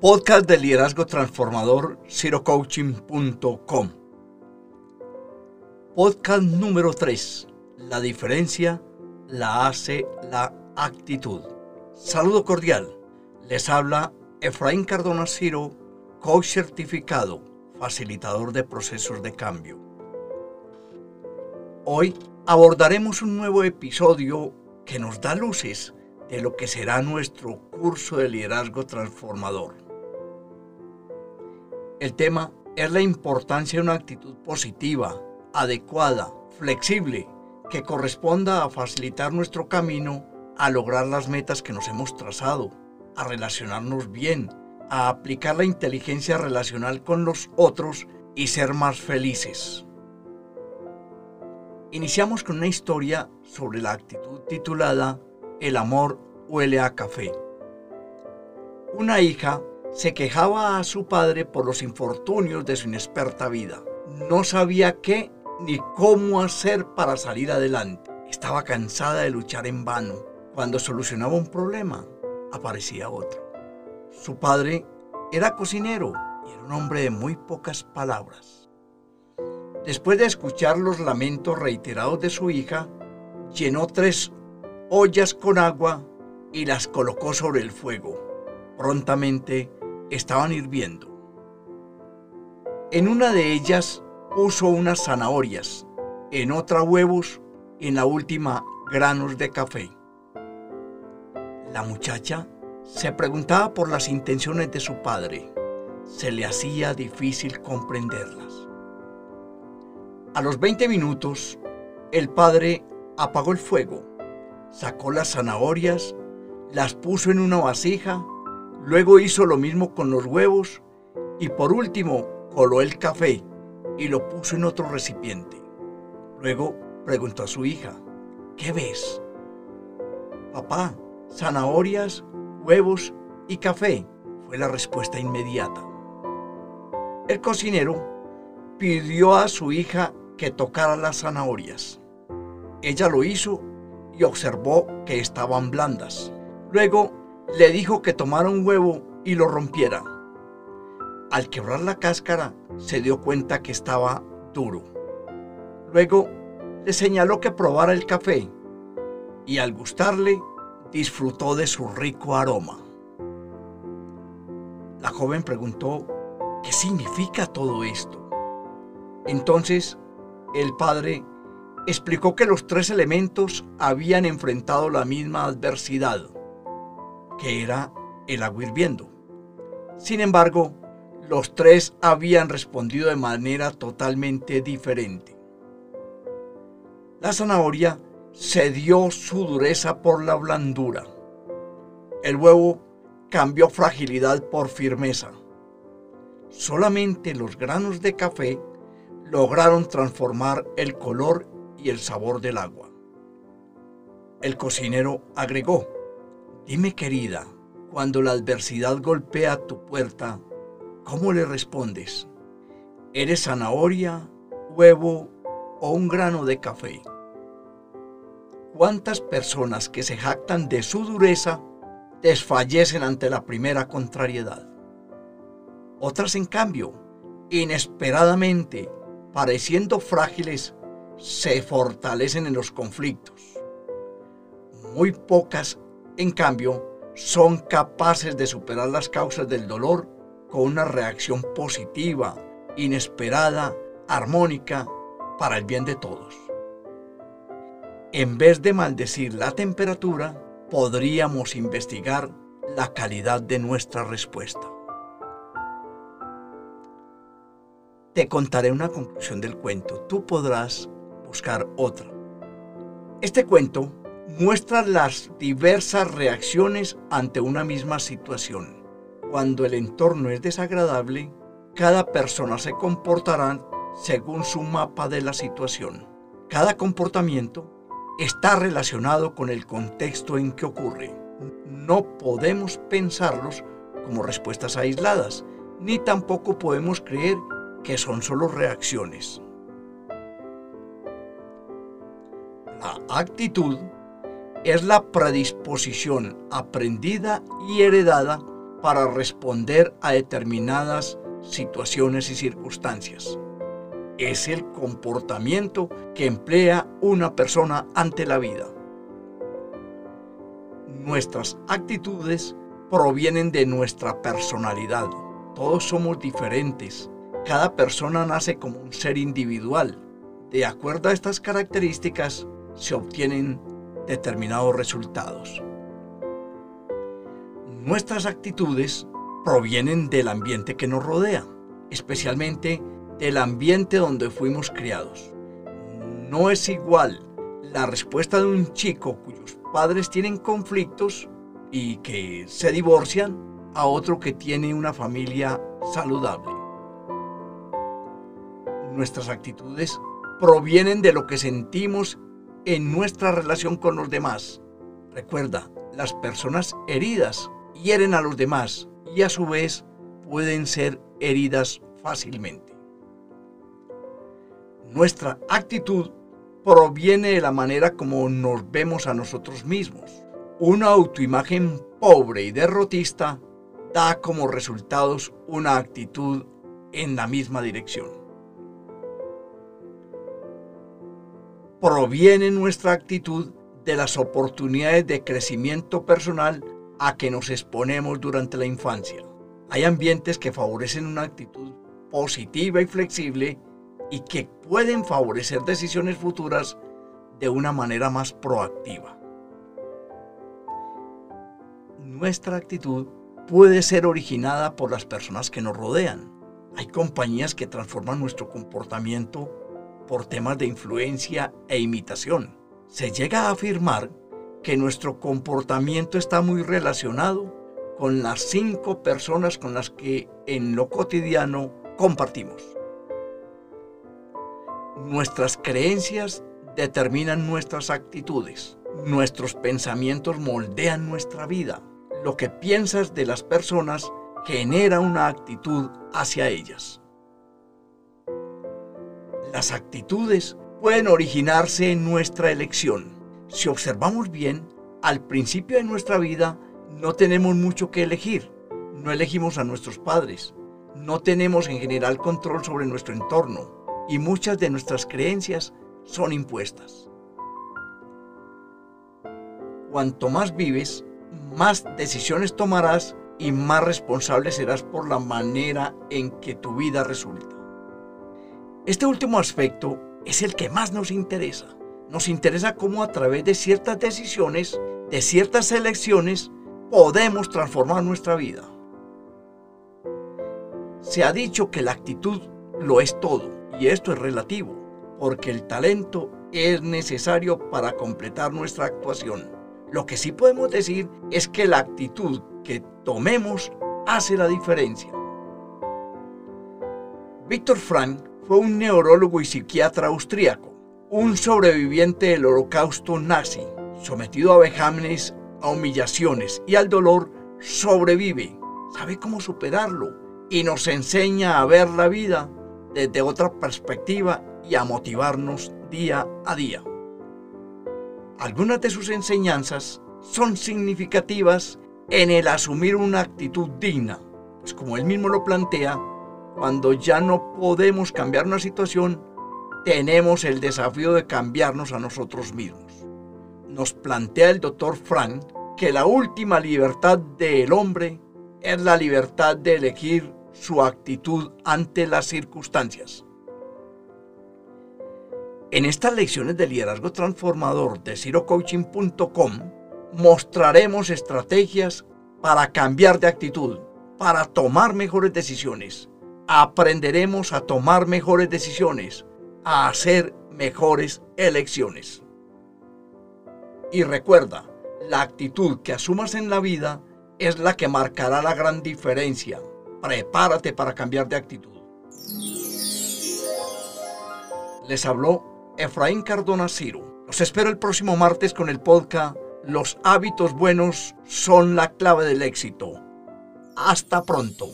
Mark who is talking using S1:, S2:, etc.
S1: Podcast de liderazgo transformador cirocoaching.com. Podcast número 3. La diferencia la hace la actitud. Saludo cordial. Les habla Efraín Cardona Ciro, coach certificado, facilitador de procesos de cambio. Hoy abordaremos un nuevo episodio que nos da luces de lo que será nuestro curso de liderazgo transformador. El tema es la importancia de una actitud positiva, adecuada, flexible, que corresponda a facilitar nuestro camino a lograr las metas que nos hemos trazado, a relacionarnos bien, a aplicar la inteligencia relacional con los otros y ser más felices. Iniciamos con una historia sobre la actitud titulada El amor huele a café. Una hija se quejaba a su padre por los infortunios de su inexperta vida. No sabía qué ni cómo hacer para salir adelante. Estaba cansada de luchar en vano. Cuando solucionaba un problema, aparecía otro. Su padre era cocinero y era un hombre de muy pocas palabras. Después de escuchar los lamentos reiterados de su hija, llenó tres ollas con agua y las colocó sobre el fuego. Prontamente estaban hirviendo. En una de ellas puso unas zanahorias, en otra huevos en la última granos de café. La muchacha se preguntaba por las intenciones de su padre. Se le hacía difícil comprenderlas. A los 20 minutos, el padre apagó el fuego, sacó las zanahorias, las puso en una vasija Luego hizo lo mismo con los huevos y por último coló el café y lo puso en otro recipiente. Luego preguntó a su hija, ¿qué ves? Papá, zanahorias, huevos y café, fue la respuesta inmediata. El cocinero pidió a su hija que tocara las zanahorias. Ella lo hizo y observó que estaban blandas. Luego le dijo que tomara un huevo y lo rompiera. Al quebrar la cáscara, se dio cuenta que estaba duro. Luego le señaló que probara el café y al gustarle, disfrutó de su rico aroma. La joven preguntó, ¿qué significa todo esto? Entonces, el padre explicó que los tres elementos habían enfrentado la misma adversidad que era el agua hirviendo. Sin embargo, los tres habían respondido de manera totalmente diferente. La zanahoria cedió su dureza por la blandura. El huevo cambió fragilidad por firmeza. Solamente los granos de café lograron transformar el color y el sabor del agua. El cocinero agregó, Dime querida, cuando la adversidad golpea tu puerta, ¿cómo le respondes? ¿Eres zanahoria, huevo o un grano de café? ¿Cuántas personas que se jactan de su dureza desfallecen ante la primera contrariedad? Otras, en cambio, inesperadamente, pareciendo frágiles, se fortalecen en los conflictos. Muy pocas en cambio, son capaces de superar las causas del dolor con una reacción positiva, inesperada, armónica, para el bien de todos. En vez de maldecir la temperatura, podríamos investigar la calidad de nuestra respuesta. Te contaré una conclusión del cuento. Tú podrás buscar otra. Este cuento muestra las diversas reacciones ante una misma situación. Cuando el entorno es desagradable, cada persona se comportará según su mapa de la situación. Cada comportamiento está relacionado con el contexto en que ocurre. No podemos pensarlos como respuestas aisladas, ni tampoco podemos creer que son solo reacciones. La actitud es la predisposición aprendida y heredada para responder a determinadas situaciones y circunstancias. Es el comportamiento que emplea una persona ante la vida. Nuestras actitudes provienen de nuestra personalidad. Todos somos diferentes. Cada persona nace como un ser individual. De acuerdo a estas características se obtienen determinados resultados. Nuestras actitudes provienen del ambiente que nos rodea, especialmente del ambiente donde fuimos criados. No es igual la respuesta de un chico cuyos padres tienen conflictos y que se divorcian a otro que tiene una familia saludable. Nuestras actitudes provienen de lo que sentimos en nuestra relación con los demás. Recuerda, las personas heridas hieren a los demás y a su vez pueden ser heridas fácilmente. Nuestra actitud proviene de la manera como nos vemos a nosotros mismos. Una autoimagen pobre y derrotista da como resultados una actitud en la misma dirección. Proviene nuestra actitud de las oportunidades de crecimiento personal a que nos exponemos durante la infancia. Hay ambientes que favorecen una actitud positiva y flexible y que pueden favorecer decisiones futuras de una manera más proactiva. Nuestra actitud puede ser originada por las personas que nos rodean. Hay compañías que transforman nuestro comportamiento por temas de influencia e imitación. Se llega a afirmar que nuestro comportamiento está muy relacionado con las cinco personas con las que en lo cotidiano compartimos. Nuestras creencias determinan nuestras actitudes. Nuestros pensamientos moldean nuestra vida. Lo que piensas de las personas genera una actitud hacia ellas. Las actitudes pueden originarse en nuestra elección si observamos bien, al principio de nuestra vida no tenemos mucho que elegir. No elegimos a nuestros padres. No tenemos en general control sobre nuestro entorno y muchas de nuestras creencias son impuestas. Cuanto más vives, más decisiones tomarás y más responsable serás por la manera en que tu vida resulta. Este último aspecto es el que más nos interesa nos interesa cómo a través de ciertas decisiones, de ciertas elecciones, podemos transformar nuestra vida. Se ha dicho que la actitud lo es todo, y esto es relativo, porque el talento es necesario para completar nuestra actuación. Lo que sí podemos decir es que la actitud que tomemos hace la diferencia. Víctor Frank fue un neurólogo y psiquiatra austríaco un sobreviviente del holocausto nazi, sometido a vejámenes, a humillaciones y al dolor, sobrevive, sabe cómo superarlo y nos enseña a ver la vida desde otra perspectiva y a motivarnos día a día. Algunas de sus enseñanzas son significativas en el asumir una actitud digna, pues como él mismo lo plantea, cuando ya no podemos cambiar una situación, tenemos el desafío de cambiarnos a nosotros mismos. Nos plantea el doctor Frank que la última libertad del hombre es la libertad de elegir su actitud ante las circunstancias. En estas lecciones de liderazgo transformador de cirocoaching.com mostraremos estrategias para cambiar de actitud, para tomar mejores decisiones. Aprenderemos a tomar mejores decisiones a hacer mejores elecciones. Y recuerda, la actitud que asumas en la vida es la que marcará la gran diferencia. Prepárate para cambiar de actitud. Les habló Efraín Cardona Ciro. Los espero el próximo martes con el podcast Los hábitos buenos son la clave del éxito. Hasta pronto.